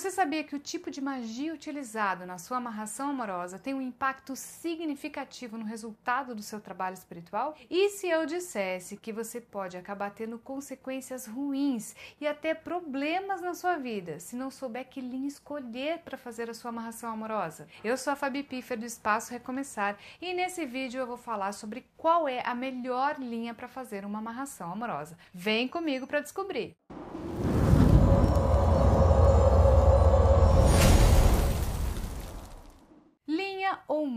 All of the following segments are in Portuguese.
Você sabia que o tipo de magia utilizado na sua amarração amorosa tem um impacto significativo no resultado do seu trabalho espiritual? E se eu dissesse que você pode acabar tendo consequências ruins e até problemas na sua vida se não souber que linha escolher para fazer a sua amarração amorosa? Eu sou a Fabi Piffer do Espaço Recomeçar e nesse vídeo eu vou falar sobre qual é a melhor linha para fazer uma amarração amorosa. Vem comigo para descobrir!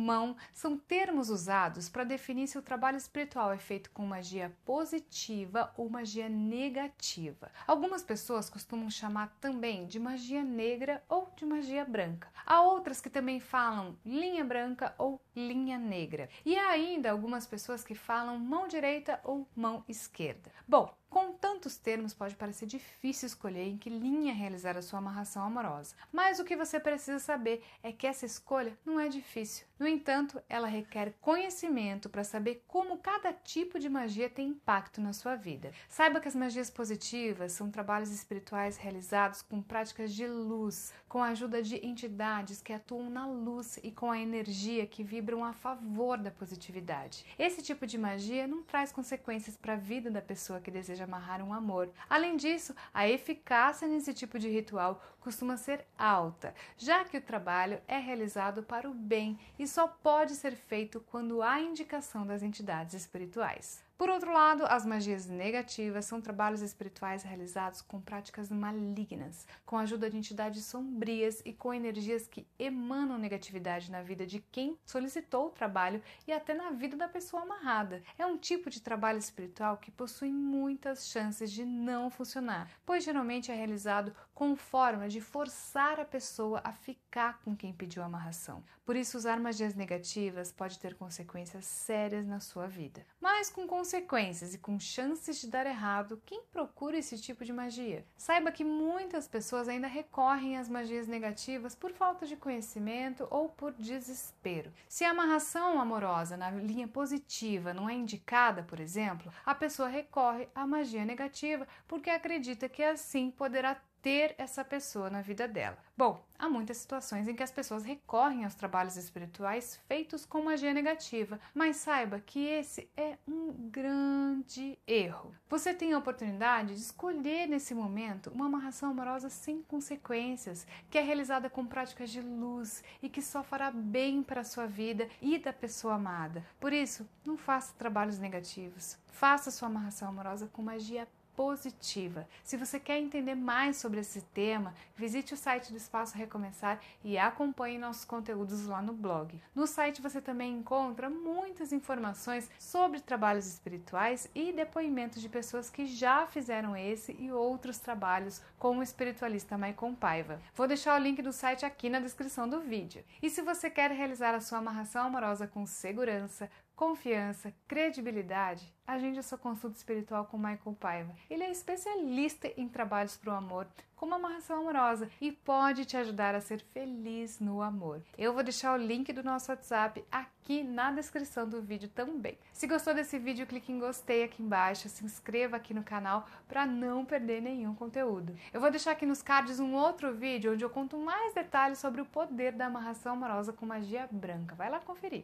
Mão são termos usados para definir se o trabalho espiritual é feito com magia positiva ou magia negativa. Algumas pessoas costumam chamar também de magia negra ou de magia branca. Há outras que também falam linha branca ou linha negra. E há ainda algumas pessoas que falam mão direita ou mão esquerda. Bom, com tantos termos, pode parecer difícil escolher em que linha realizar a sua amarração amorosa, mas o que você precisa saber é que essa escolha não é difícil. No entanto, ela requer conhecimento para saber como cada tipo de magia tem impacto na sua vida. Saiba que as magias positivas são trabalhos espirituais realizados com práticas de luz, com a ajuda de entidades que atuam na luz e com a energia que vibram a favor da positividade. Esse tipo de magia não traz consequências para a vida da pessoa que deseja amarrar um amor. Além disso, a eficácia nesse tipo de ritual costuma ser alta, já que o trabalho é realizado para o bem e só pode ser feito quando há indicação das entidades espirituais. Por outro lado, as magias negativas são trabalhos espirituais realizados com práticas malignas, com a ajuda de entidades sombrias e com energias que emanam negatividade na vida de quem solicitou o trabalho e até na vida da pessoa amarrada. É um tipo de trabalho espiritual que possui muitas chances de não funcionar, pois geralmente é realizado com forma de forçar a pessoa a ficar com quem pediu a amarração. Por isso, usar magias negativas pode ter consequências sérias na sua vida. Mas com consequências e com chances de dar errado, quem procura esse tipo de magia? Saiba que muitas pessoas ainda recorrem às magias negativas por falta de conhecimento ou por desespero. Se a amarração amorosa na linha positiva não é indicada, por exemplo, a pessoa recorre à magia negativa porque acredita que assim poderá ter essa pessoa na vida dela. Bom, há muitas situações em que as pessoas recorrem aos trabalhos espirituais feitos com magia negativa, mas saiba que esse é um grande erro. Você tem a oportunidade de escolher nesse momento uma amarração amorosa sem consequências, que é realizada com práticas de luz e que só fará bem para a sua vida e da pessoa amada. Por isso, não faça trabalhos negativos. Faça sua amarração amorosa com magia positiva. Se você quer entender mais sobre esse tema, visite o site do Espaço Recomeçar e acompanhe nossos conteúdos lá no blog. No site você também encontra muitas informações sobre trabalhos espirituais e depoimentos de pessoas que já fizeram esse e outros trabalhos com o espiritualista Maicon Paiva. Vou deixar o link do site aqui na descrição do vídeo. E se você quer realizar a sua amarração amorosa com segurança, confiança, credibilidade, agende a sua consulta espiritual com Michael Paiva. Ele é especialista em trabalhos para o amor, como amarração amorosa, e pode te ajudar a ser feliz no amor. Eu vou deixar o link do nosso WhatsApp aqui na descrição do vídeo também. Se gostou desse vídeo, clique em gostei aqui embaixo, se inscreva aqui no canal para não perder nenhum conteúdo. Eu vou deixar aqui nos cards um outro vídeo onde eu conto mais detalhes sobre o poder da amarração amorosa com magia branca. Vai lá conferir.